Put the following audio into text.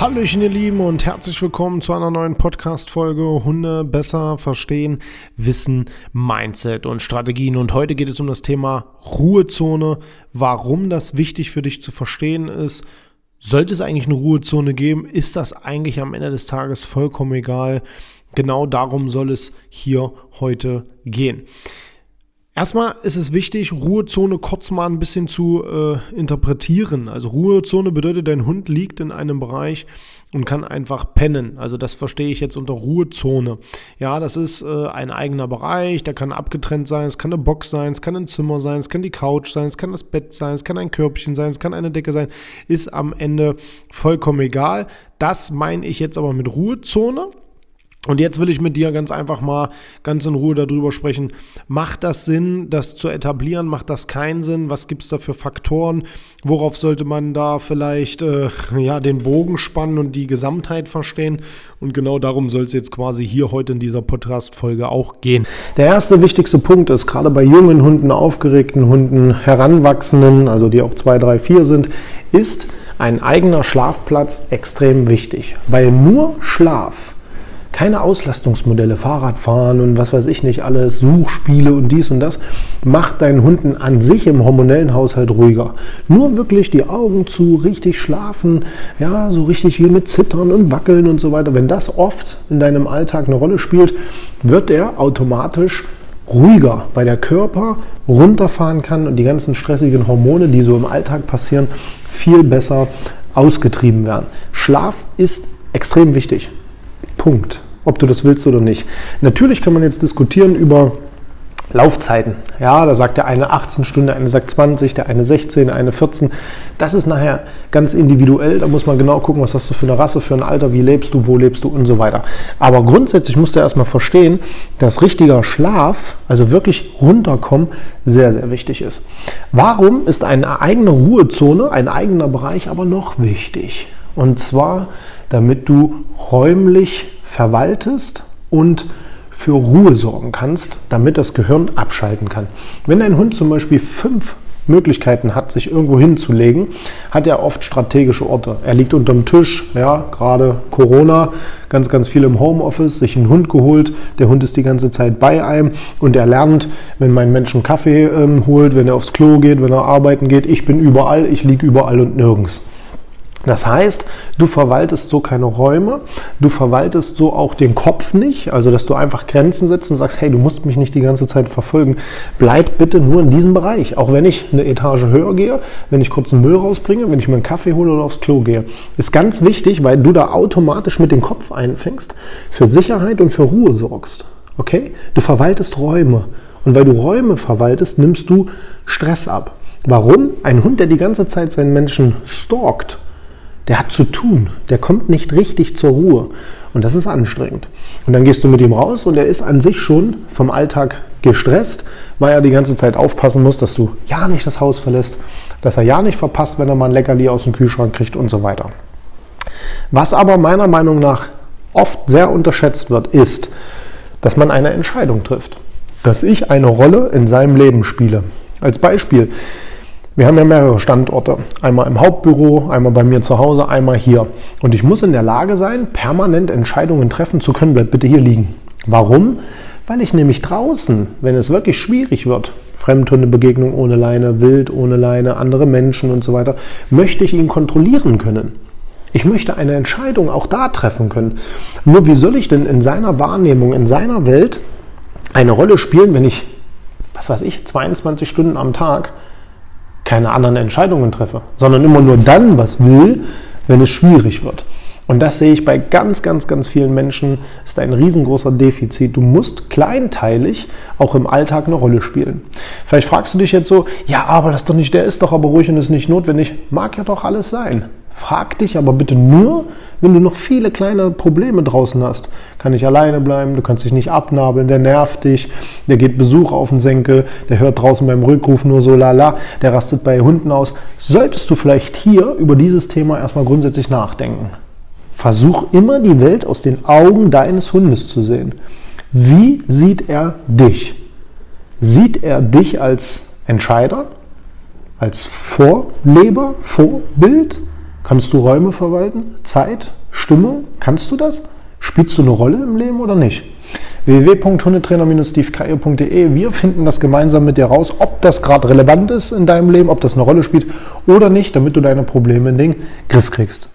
Hallöchen ihr Lieben und herzlich willkommen zu einer neuen Podcast-Folge Hunde besser verstehen, Wissen, Mindset und Strategien. Und heute geht es um das Thema Ruhezone, warum das wichtig für dich zu verstehen ist. Sollte es eigentlich eine Ruhezone geben? Ist das eigentlich am Ende des Tages vollkommen egal? Genau darum soll es hier heute gehen. Erstmal ist es wichtig, Ruhezone kurz mal ein bisschen zu äh, interpretieren. Also Ruhezone bedeutet, dein Hund liegt in einem Bereich und kann einfach pennen. Also das verstehe ich jetzt unter Ruhezone. Ja, das ist äh, ein eigener Bereich, der kann abgetrennt sein, es kann eine Box sein, es kann ein Zimmer sein, es kann die Couch sein, es kann das Bett sein, es kann ein Körbchen sein, es kann eine Decke sein, ist am Ende vollkommen egal. Das meine ich jetzt aber mit Ruhezone. Und jetzt will ich mit dir ganz einfach mal ganz in Ruhe darüber sprechen. Macht das Sinn, das zu etablieren? Macht das keinen Sinn? Was gibt es da für Faktoren? Worauf sollte man da vielleicht äh, ja, den Bogen spannen und die Gesamtheit verstehen? Und genau darum soll es jetzt quasi hier heute in dieser Podcast-Folge auch gehen. Der erste wichtigste Punkt ist, gerade bei jungen Hunden, aufgeregten Hunden, Heranwachsenden, also die auch zwei, drei, vier sind, ist ein eigener Schlafplatz extrem wichtig. Weil nur Schlaf keine Auslastungsmodelle, Fahrradfahren und was weiß ich nicht, alles, Suchspiele und dies und das, macht deinen Hunden an sich im hormonellen Haushalt ruhiger. Nur wirklich die Augen zu, richtig schlafen, ja, so richtig hier mit Zittern und Wackeln und so weiter. Wenn das oft in deinem Alltag eine Rolle spielt, wird er automatisch ruhiger, weil der Körper runterfahren kann und die ganzen stressigen Hormone, die so im Alltag passieren, viel besser ausgetrieben werden. Schlaf ist extrem wichtig. Punkt. Ob du das willst oder nicht. Natürlich kann man jetzt diskutieren über Laufzeiten. Ja, da sagt der eine 18 Stunden, der eine sagt 20, der eine 16, der eine 14. Das ist nachher ganz individuell. Da muss man genau gucken, was hast du für eine Rasse, für ein Alter, wie lebst du, wo lebst du und so weiter. Aber grundsätzlich musst du erstmal verstehen, dass richtiger Schlaf, also wirklich runterkommen, sehr, sehr wichtig ist. Warum ist eine eigene Ruhezone, ein eigener Bereich aber noch wichtig? Und zwar, damit du räumlich verwaltest und für Ruhe sorgen kannst, damit das Gehirn abschalten kann. Wenn dein Hund zum Beispiel fünf Möglichkeiten hat, sich irgendwo hinzulegen, hat er oft strategische Orte. Er liegt unterm Tisch, ja, gerade Corona, ganz, ganz viel im Homeoffice, sich einen Hund geholt, der Hund ist die ganze Zeit bei einem und er lernt, wenn mein Mensch einen Kaffee ähm, holt, wenn er aufs Klo geht, wenn er arbeiten geht, ich bin überall, ich liege überall und nirgends. Das heißt, du verwaltest so keine Räume, du verwaltest so auch den Kopf nicht, also dass du einfach Grenzen setzt und sagst, hey, du musst mich nicht die ganze Zeit verfolgen. Bleib bitte nur in diesem Bereich. Auch wenn ich eine Etage höher gehe, wenn ich kurz einen Müll rausbringe, wenn ich mir einen Kaffee hole oder aufs Klo gehe. Ist ganz wichtig, weil du da automatisch mit dem Kopf einfängst, für Sicherheit und für Ruhe sorgst. Okay? Du verwaltest Räume. Und weil du Räume verwaltest, nimmst du Stress ab. Warum? Ein Hund, der die ganze Zeit seinen Menschen stalkt, der hat zu tun, der kommt nicht richtig zur Ruhe. Und das ist anstrengend. Und dann gehst du mit ihm raus und er ist an sich schon vom Alltag gestresst, weil er die ganze Zeit aufpassen muss, dass du ja nicht das Haus verlässt, dass er ja nicht verpasst, wenn er mal ein Leckerli aus dem Kühlschrank kriegt und so weiter. Was aber meiner Meinung nach oft sehr unterschätzt wird, ist, dass man eine Entscheidung trifft. Dass ich eine Rolle in seinem Leben spiele. Als Beispiel, wir haben ja mehrere Standorte. Einmal im Hauptbüro, einmal bei mir zu Hause, einmal hier. Und ich muss in der Lage sein, permanent Entscheidungen treffen zu können. Bleib bitte hier liegen. Warum? Weil ich nämlich draußen, wenn es wirklich schwierig wird, Fremdhundebegegnung ohne Leine, Wild ohne Leine, andere Menschen und so weiter, möchte ich ihn kontrollieren können. Ich möchte eine Entscheidung auch da treffen können. Nur wie soll ich denn in seiner Wahrnehmung, in seiner Welt eine Rolle spielen, wenn ich, was weiß ich, 22 Stunden am Tag keine anderen Entscheidungen treffe, sondern immer nur dann was will, wenn es schwierig wird. Und das sehe ich bei ganz, ganz, ganz vielen Menschen, ist ein riesengroßer Defizit. Du musst kleinteilig auch im Alltag eine Rolle spielen. Vielleicht fragst du dich jetzt so, ja, aber das ist doch nicht, der ist doch aber ruhig und ist nicht notwendig. Mag ja doch alles sein. Frag dich aber bitte nur, wenn du noch viele kleine Probleme draußen hast. Kann ich alleine bleiben, du kannst dich nicht abnabeln, der nervt dich, der geht Besuch auf den Senkel, der hört draußen beim Rückruf nur so lala, der rastet bei Hunden aus. Solltest du vielleicht hier über dieses Thema erstmal grundsätzlich nachdenken. Versuch immer die Welt aus den Augen deines Hundes zu sehen. Wie sieht er dich? Sieht er dich als Entscheider, als Vorleber, Vorbild? Kannst du Räume verwalten? Zeit? Stimmung? Kannst du das? Spielst du eine Rolle im Leben oder nicht? www.hundetrainer-stevekeier.de Wir finden das gemeinsam mit dir raus, ob das gerade relevant ist in deinem Leben, ob das eine Rolle spielt oder nicht, damit du deine Probleme in den Griff kriegst.